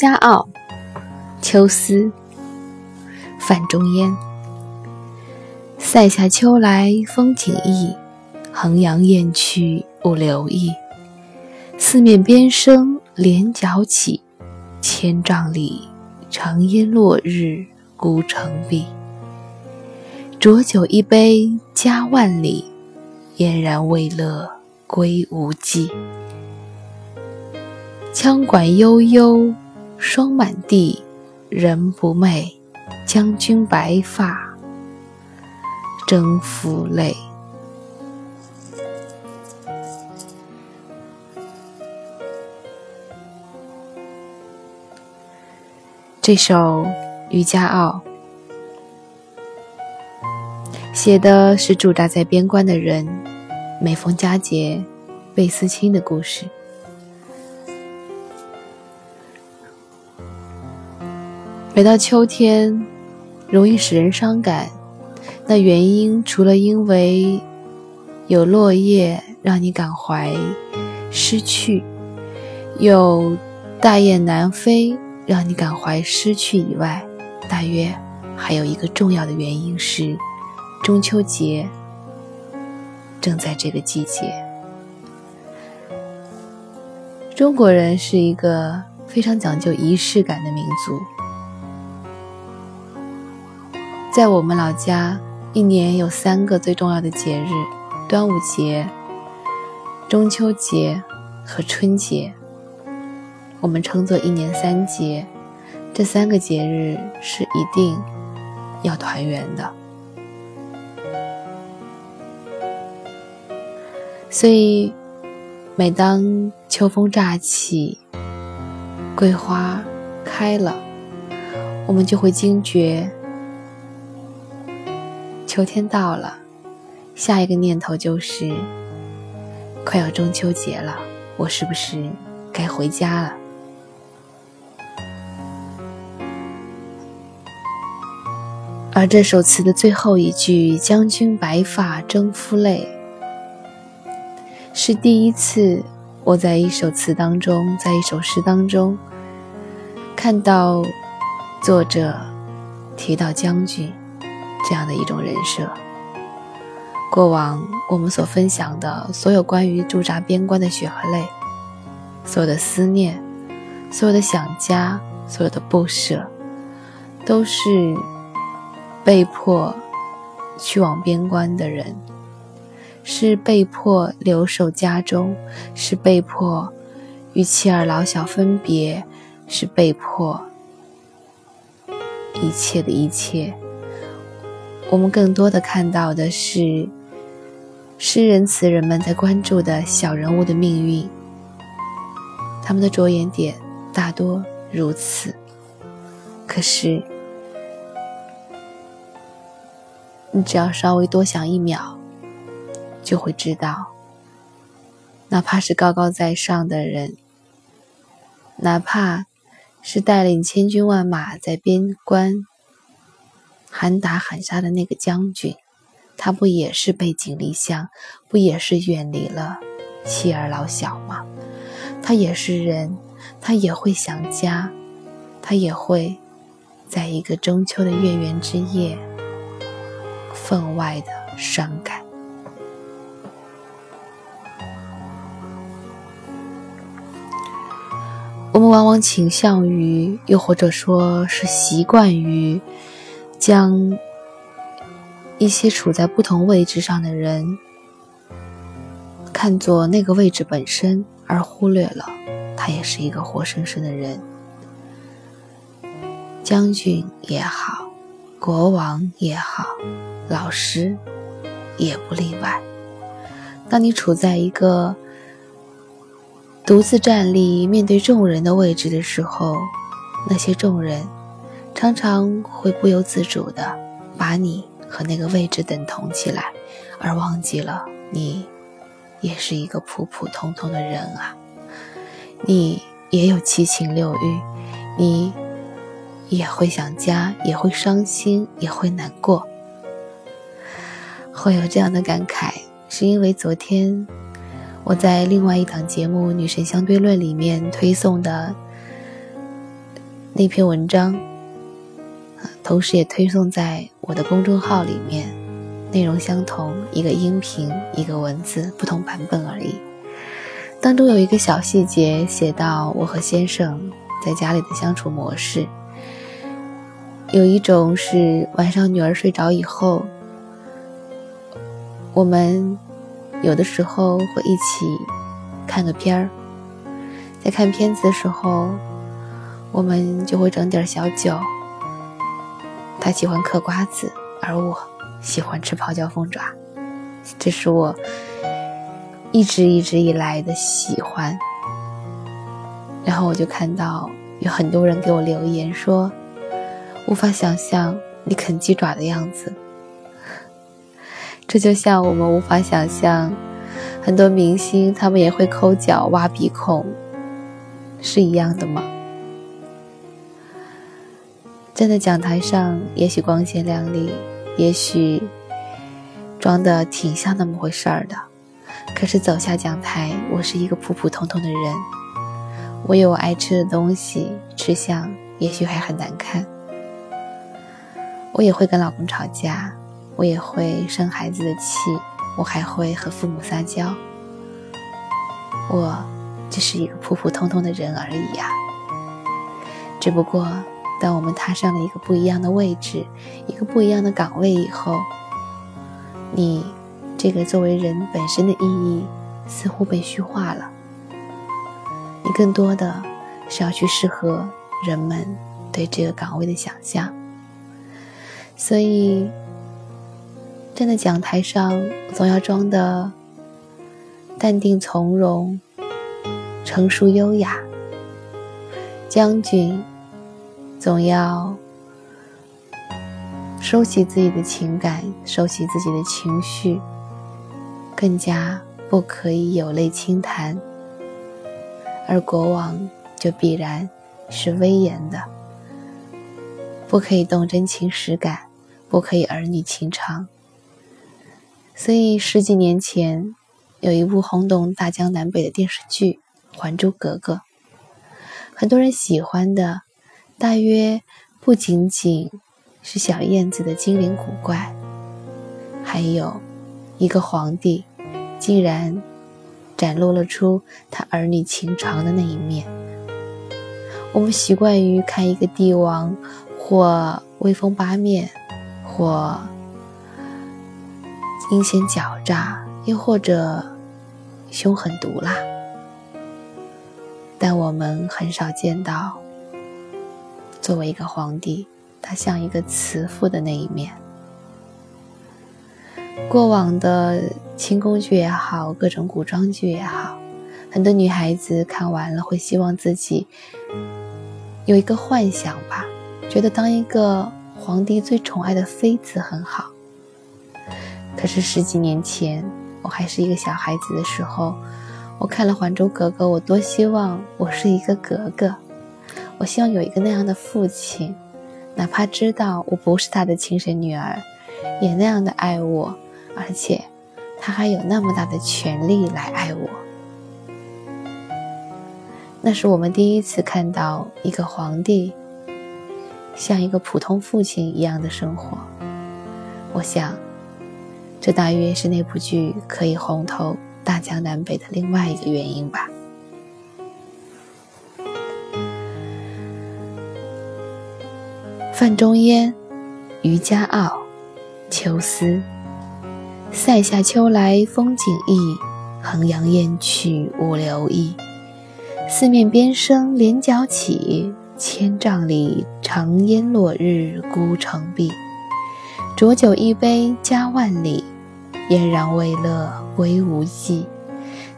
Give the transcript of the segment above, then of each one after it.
家傲》，秋思，范仲淹。塞下秋来风景异，衡阳雁去不留意。四面边声连角起，千嶂里，长烟落日孤城闭。浊酒一杯家万里，燕然未勒归无计。羌管悠悠，霜满地，人不寐。将军白发，征夫泪。这首《渔家傲》写的是驻扎在边关的人每逢佳节倍思亲的故事。每到秋天，容易使人伤感。那原因除了因为有落叶让你感怀失去，有大雁南飞让你感怀失去以外，大约还有一个重要的原因是，中秋节正在这个季节。中国人是一个非常讲究仪式感的民族。在我们老家，一年有三个最重要的节日：端午节、中秋节和春节。我们称作一年三节。这三个节日是一定要团圆的。所以，每当秋风乍起，桂花开了，我们就会惊觉。秋天到了，下一个念头就是，快要中秋节了，我是不是该回家了？而这首词的最后一句“将军白发征夫泪”，是第一次我在一首词当中，在一首诗当中，看到作者提到将军。这样的一种人设。过往我们所分享的所有关于驻扎边关的血和泪，所有的思念，所有的想家，所有的不舍，都是被迫去往边关的人，是被迫留守家中，是被迫与妻儿老小分别，是被迫一切的一切。我们更多的看到的是诗人词人们在关注的小人物的命运，他们的着眼点大多如此。可是，你只要稍微多想一秒，就会知道，哪怕是高高在上的人，哪怕是带领千军万马在边关。喊打喊杀的那个将军，他不也是背井离乡，不也是远离了妻儿老小吗？他也是人，他也会想家，他也会在一个中秋的月圆之夜分外的伤感。我们往往倾向于，又或者说是习惯于。将一些处在不同位置上的人看作那个位置本身，而忽略了他也是一个活生生的人。将军也好，国王也好，老师也不例外。当你处在一个独自站立面对众人的位置的时候，那些众人。常常会不由自主的把你和那个位置等同起来，而忘记了你也是一个普普通通的人啊！你也有七情六欲，你也会想家，也会伤心，也会难过。会有这样的感慨，是因为昨天我在另外一档节目《女神相对论》里面推送的。那篇文章，同时也推送在我的公众号里面，内容相同，一个音频，一个文字，不同版本而已。当中有一个小细节，写到我和先生在家里的相处模式，有一种是晚上女儿睡着以后，我们有的时候会一起看个片儿，在看片子的时候。我们就会整点小酒。他喜欢嗑瓜子，而我喜欢吃泡椒凤爪，这是我一直一直以来的喜欢。然后我就看到有很多人给我留言说，无法想象你啃鸡爪的样子。这就像我们无法想象很多明星他们也会抠脚、挖鼻孔，是一样的吗？站在讲台上，也许光鲜亮丽，也许装的挺像那么回事儿的。可是走下讲台，我是一个普普通通的人。我有我爱吃的东西，吃相也许还很难看。我也会跟老公吵架，我也会生孩子的气，我还会和父母撒娇。我只是一个普普通通的人而已呀，只不过。当我们踏上了一个不一样的位置，一个不一样的岗位以后，你这个作为人本身的意义似乎被虚化了。你更多的是要去适合人们对这个岗位的想象。所以站在讲台上，总要装的淡定从容、成熟优雅，将军。总要收起自己的情感，收起自己的情绪，更加不可以有泪轻弹。而国王就必然是威严的，不可以动真情实感，不可以儿女情长。所以十几年前有一部轰动大江南北的电视剧《还珠格格》，很多人喜欢的。大约不仅仅是小燕子的精灵古怪，还有一个皇帝竟然展露了出他儿女情长的那一面。我们习惯于看一个帝王或威风八面，或阴险狡诈，又或者凶狠毒辣，但我们很少见到。作为一个皇帝，他像一个慈父的那一面。过往的清宫剧也好，各种古装剧也好，很多女孩子看完了会希望自己有一个幻想吧，觉得当一个皇帝最宠爱的妃子很好。可是十几年前，我还是一个小孩子的时候，我看了《还珠格格》，我多希望我是一个格格。我希望有一个那样的父亲，哪怕知道我不是他的亲生女儿，也那样的爱我，而且他还有那么大的权利来爱我。那是我们第一次看到一个皇帝像一个普通父亲一样的生活。我想，这大约是那部剧可以红透大江南北的另外一个原因吧。范仲淹，渔家傲，秋思。塞下秋来风景异，衡阳雁去无留意。四面边声连角起，千丈里长烟落日孤城闭。浊酒一杯家万里，燕然未勒归无计。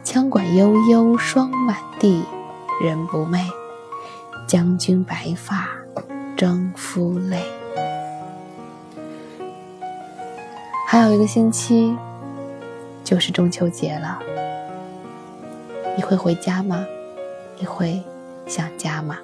羌管悠悠霜满地，人不寐，将军白发。征夫泪，还有一个星期就是中秋节了。你会回家吗？你会想家吗？